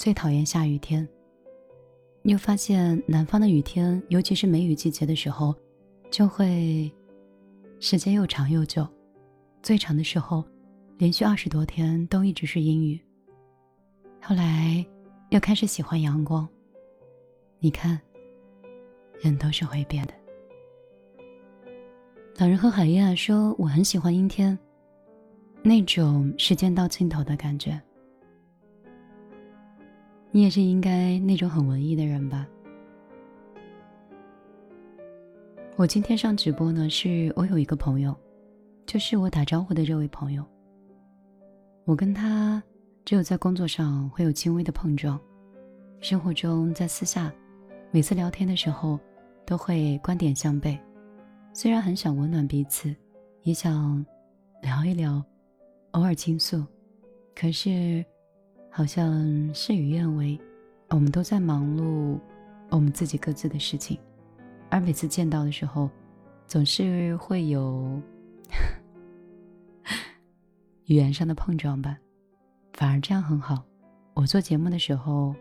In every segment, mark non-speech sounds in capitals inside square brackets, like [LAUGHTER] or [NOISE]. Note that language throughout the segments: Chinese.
最讨厌下雨天。又发现南方的雨天，尤其是梅雨季节的时候，就会时间又长又久，最长的时候，连续二十多天都一直是阴雨。后来又开始喜欢阳光。你看，人都是会变的。老人和海燕说：“我很喜欢阴天，那种时间到尽头的感觉。”你也是应该那种很文艺的人吧？我今天上直播呢，是我有一个朋友，就是我打招呼的这位朋友。我跟他只有在工作上会有轻微的碰撞，生活中在私下，每次聊天的时候都会观点相悖。虽然很想温暖彼此，也想聊一聊，偶尔倾诉，可是。好像事与愿违，我们都在忙碌我们自己各自的事情，而每次见到的时候，总是会有 [LAUGHS] 语言上的碰撞吧。反而这样很好，我做节目的时候，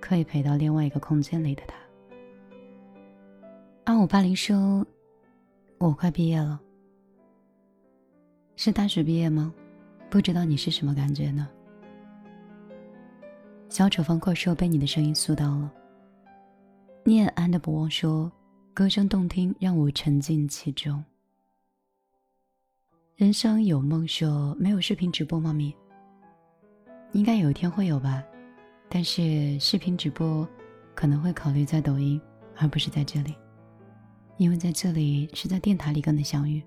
可以陪到另外一个空间里的他。二五八零说：“我快毕业了，是大学毕业吗？不知道你是什么感觉呢？”小丑方块说：“被你的声音塑到了。”念安的不忘说：“歌声动听，让我沉浸其中。”人生有梦说：“没有视频直播吗？咪，应该有一天会有吧，但是视频直播可能会考虑在抖音，而不是在这里，因为在这里是在电台里跟你相遇。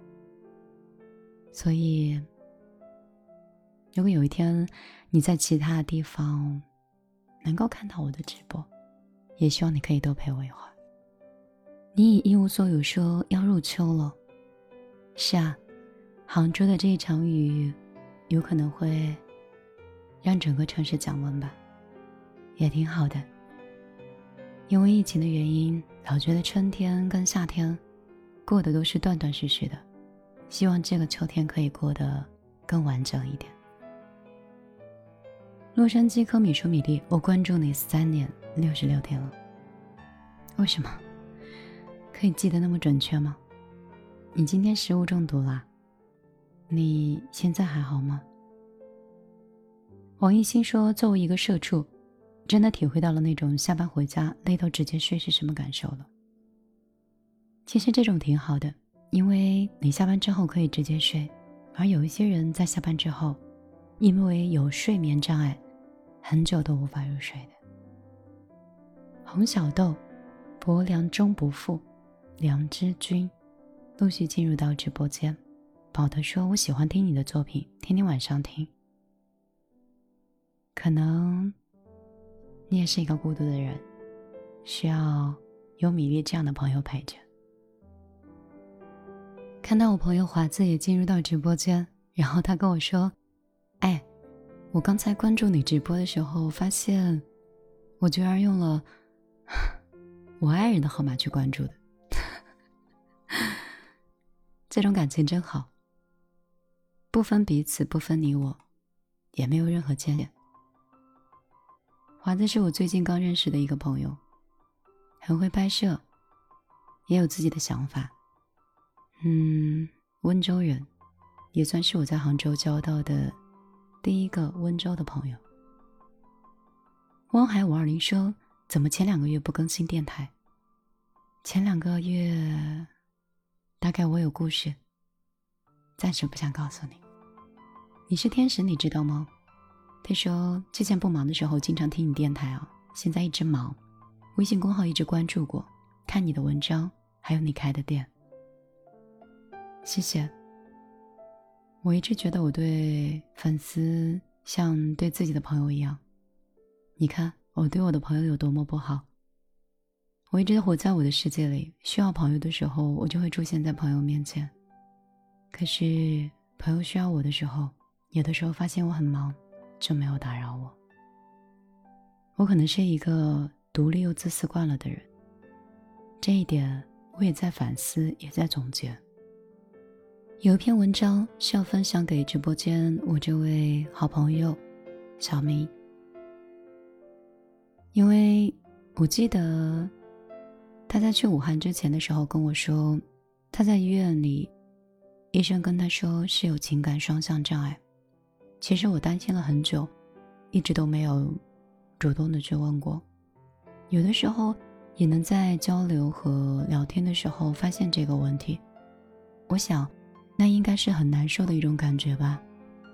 所以，如果有一天你在其他地方，能够看到我的直播，也希望你可以多陪我一会儿。你已一无所有，说要入秋了。是啊，杭州的这一场雨，有可能会让整个城市降温吧，也挺好的。因为疫情的原因，老觉得春天跟夏天过得都是断断续续的，希望这个秋天可以过得更完整一点。洛杉矶科米说：“米粒，我关注你三年六十六天了。为什么可以记得那么准确吗？你今天食物中毒啦？你现在还好吗？”王艺兴说：“作为一个社畜，真的体会到了那种下班回家累到直接睡是什么感受了。其实这种挺好的，因为你下班之后可以直接睡，而有一些人在下班之后，因为有睡眠障碍。”很久都无法入睡的。红小豆、薄凉终不负、良知君陆续进入到直播间。宝德说：“我喜欢听你的作品，天天晚上听。可能你也是一个孤独的人，需要有米粒这样的朋友陪着。”看到我朋友华子也进入到直播间，然后他跟我说：“哎。”我刚才关注你直播的时候，发现我居然用了我爱人的号码去关注的，[LAUGHS] 这种感情真好，不分彼此，不分你我，也没有任何牵连。华子是我最近刚认识的一个朋友，很会拍摄，也有自己的想法。嗯，温州人，也算是我在杭州交到的。第一个温州的朋友，汪海五二零说：“怎么前两个月不更新电台？前两个月，大概我有故事，暂时不想告诉你。你是天使，你知道吗？他说之前不忙的时候经常听你电台啊，现在一直忙，微信公号一直关注过，看你的文章，还有你开的店。谢谢。”我一直觉得我对粉丝像对自己的朋友一样。你看我对我的朋友有多么不好。我一直活在我的世界里，需要朋友的时候，我就会出现在朋友面前。可是朋友需要我的时候，有的时候发现我很忙，就没有打扰我。我可能是一个独立又自私惯了的人。这一点我也在反思，也在总结。有一篇文章是要分享给直播间我这位好朋友小明。因为我记得他在去武汉之前的时候跟我说，他在医院里，医生跟他说是有情感双向障碍。其实我担心了很久，一直都没有主动的去问过。有的时候也能在交流和聊天的时候发现这个问题。我想，那应该是很难受的一种感觉吧。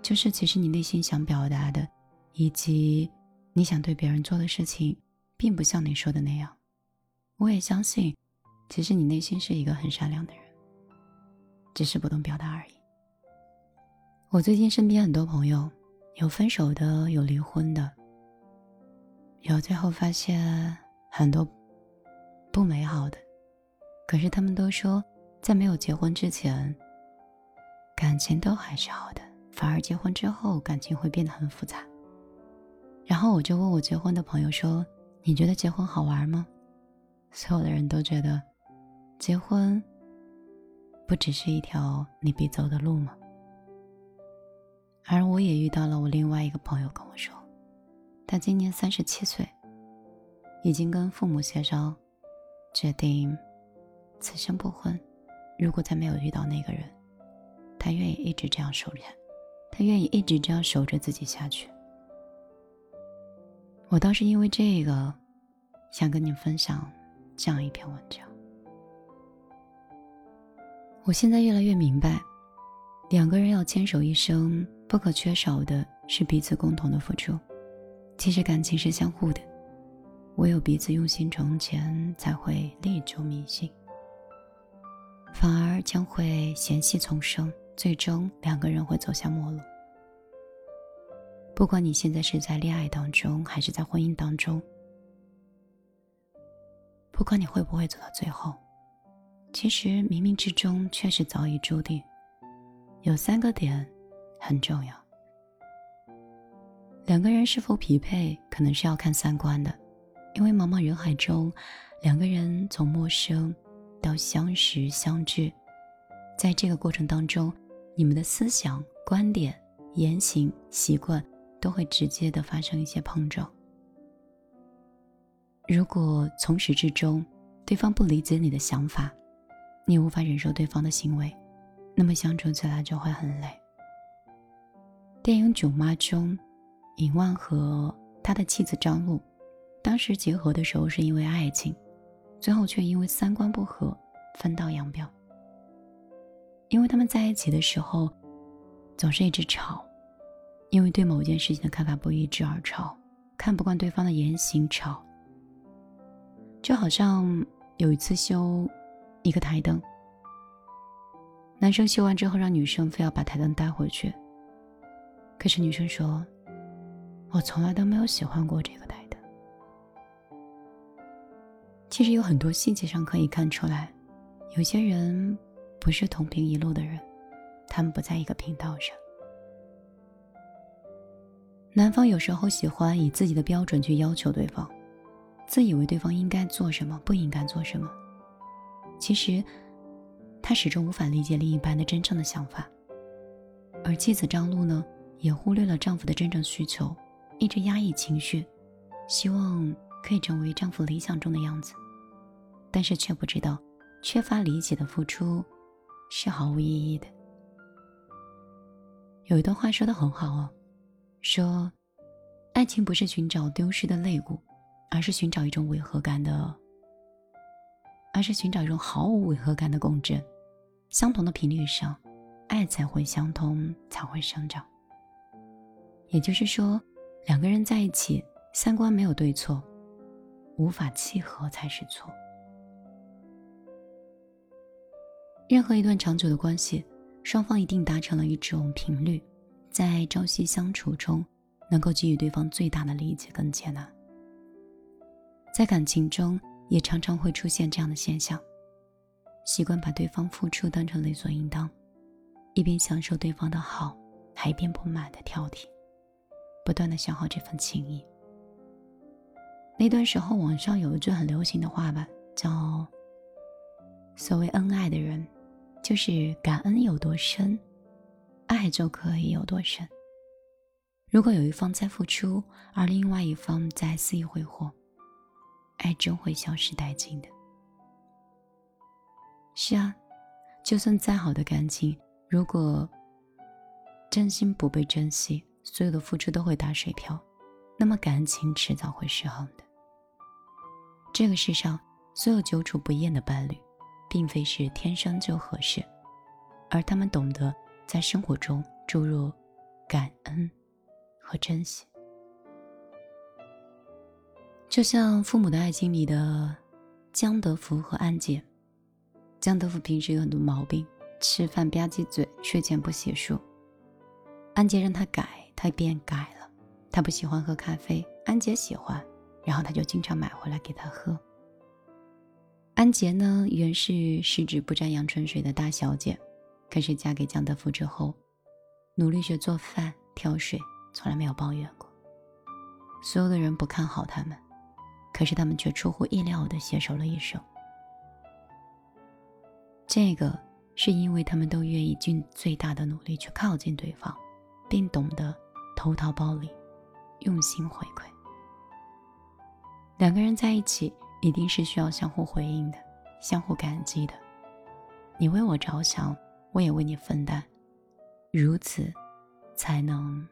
就是其实你内心想表达的，以及你想对别人做的事情，并不像你说的那样。我也相信，其实你内心是一个很善良的人，只是不懂表达而已。我最近身边很多朋友，有分手的，有离婚的，有最后发现很多不美好的，可是他们都说，在没有结婚之前，感情都还是好的。反而结婚之后，感情会变得很复杂。然后我就问我结婚的朋友说：“你觉得结婚好玩吗？”所有的人都觉得，结婚不只是一条你必走的路吗？而我也遇到了我另外一个朋友跟我说，他今年三十七岁，已经跟父母协商，决定此生不婚。如果再没有遇到那个人，他愿意一直这样守着。他愿意一直这样守着自己下去。我倒是因为这个，想跟你分享这样一篇文章。我现在越来越明白，两个人要牵手一生，不可缺少的是彼此共同的付出。其实感情是相互的，唯有彼此用心成全，才会历久弥新，反而将会嫌隙丛生。最终，两个人会走向陌路。不管你现在是在恋爱当中，还是在婚姻当中，不管你会不会走到最后，其实冥冥之中确实早已注定。有三个点很重要：两个人是否匹配，可能是要看三观的。因为茫茫人海中，两个人从陌生到相识相知，在这个过程当中。你们的思想、观点、言行、习惯都会直接的发生一些碰撞。如果从始至终对方不理解你的想法，你无法忍受对方的行为，那么相处起来就会很累。电影《囧妈》中，尹万和他的妻子张璐，当时结合的时候是因为爱情，最后却因为三观不合分道扬镳。因为他们在一起的时候，总是一直吵，因为对某件事情的看法不一致而吵，看不惯对方的言行吵。就好像有一次修一个台灯，男生修完之后让女生非要把台灯带回去，可是女生说：“我从来都没有喜欢过这个台灯。”其实有很多细节上可以看出来，有些人。不是同频一路的人，他们不在一个频道上。男方有时候喜欢以自己的标准去要求对方，自以为对方应该做什么，不应该做什么。其实，他始终无法理解另一半的真正的想法。而妻子张璐呢，也忽略了丈夫的真正需求，一直压抑情绪，希望可以成为丈夫理想中的样子，但是却不知道，缺乏理解的付出。是毫无意义的。有一段话说的很好哦，说，爱情不是寻找丢失的肋骨，而是寻找一种违和感的，而是寻找一种毫无违和感的共振，相同的频率上，爱才会相通，才会生长。也就是说，两个人在一起，三观没有对错，无法契合才是错。任何一段长久的关系，双方一定达成了一种频率，在朝夕相处中，能够给予对方最大的理解跟接纳。在感情中，也常常会出现这样的现象：习惯把对方付出当成理所应当，一边享受对方的好，还一边不满的挑剔，不断的消耗这份情谊。那段时候，网上有一句很流行的话吧，叫“所谓恩爱的人”。就是感恩有多深，爱就可以有多深。如果有一方在付出，而另外一方在肆意挥霍，爱终会消失殆尽的。是啊，就算再好的感情，如果真心不被珍惜，所有的付出都会打水漂，那么感情迟早会失衡的。这个世上，所有久处不厌的伴侣，并非是天生就合适，而他们懂得在生活中注入感恩和珍惜。就像《父母的爱情》里的江德福和安杰。江德福平时有很多毛病，吃饭吧唧嘴，睡前不洗漱。安杰让他改，他便改了。他不喜欢喝咖啡，安杰喜欢，然后他就经常买回来给他喝。安杰呢，原是十指不沾阳春水的大小姐，可是嫁给江德福之后，努力学做饭、挑水，从来没有抱怨过。所有的人不看好他们。可是他们却出乎意料的携手了一生。这个是因为他们都愿意尽最大的努力去靠近对方，并懂得投桃报李，用心回馈。两个人在一起一定是需要相互回应的，相互感激的。你为我着想，我也为你分担，如此才能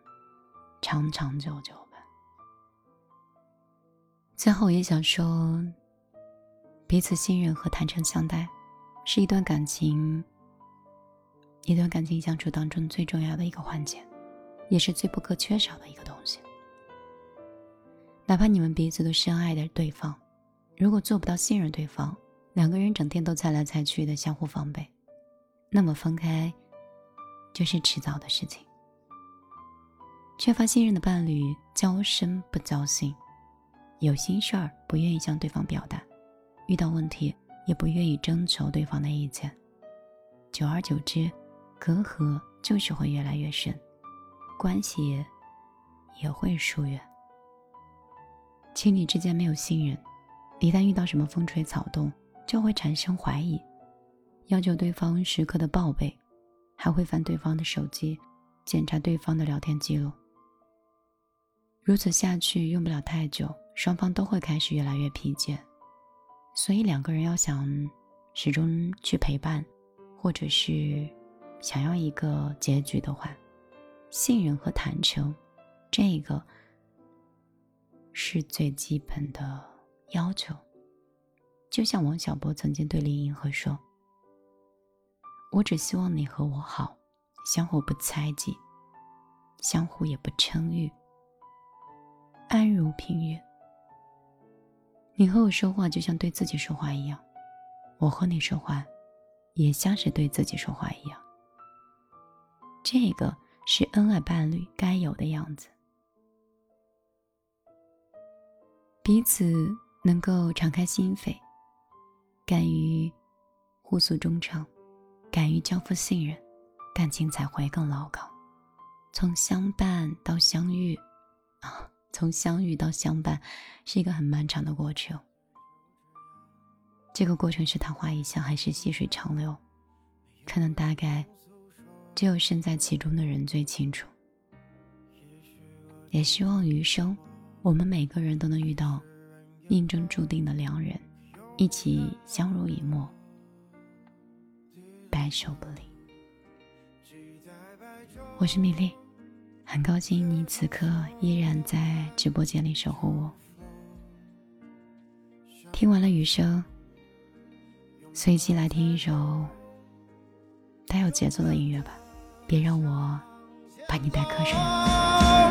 长长久久吧。最后，也想说，彼此信任和坦诚相待，是一段感情、一段感情相处当中最重要的一个环节，也是最不可缺少的一个东西。哪怕你们彼此都深爱着对方，如果做不到信任对方，两个人整天都猜来猜去的相互防备，那么分开就是迟早的事情。缺乏信任的伴侣，交深不交心。有心事儿不愿意向对方表达，遇到问题也不愿意征求对方的意见，久而久之，隔阂就是会越来越深，关系也会疏远。情侣之间没有信任，一旦遇到什么风吹草动，就会产生怀疑，要求对方时刻的报备，还会翻对方的手机，检查对方的聊天记录。如此下去，用不了太久。双方都会开始越来越疲倦，所以两个人要想始终去陪伴，或者是想要一个结局的话，信任和坦诚，这个是最基本的要求。就像王小波曾经对林银河说：“我只希望你和我好，相互不猜忌，相互也不称誉，安如平日。”你和我说话就像对自己说话一样，我和你说话，也像是对自己说话一样。这个是恩爱伴侣该有的样子，彼此能够敞开心扉，敢于互诉衷肠，敢于交付信任，感情才会更牢靠。从相伴到相遇，啊。从相遇到相伴，是一个很漫长的过程。这个过程是昙花一现，还是细水长流？可能大概只有身在其中的人最清楚。也希望余生，我们每个人都能遇到命中注定的良人，一起相濡以沫，白首不离。我是米粒。很高兴你此刻依然在直播间里守护我。听完了雨声，随即来听一首带有节奏的音乐吧，别让我把你带瞌睡。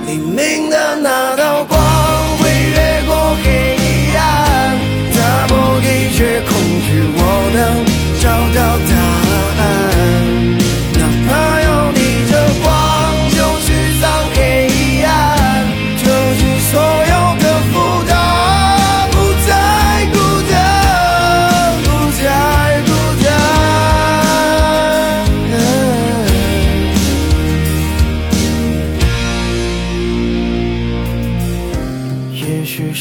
黎明的那道光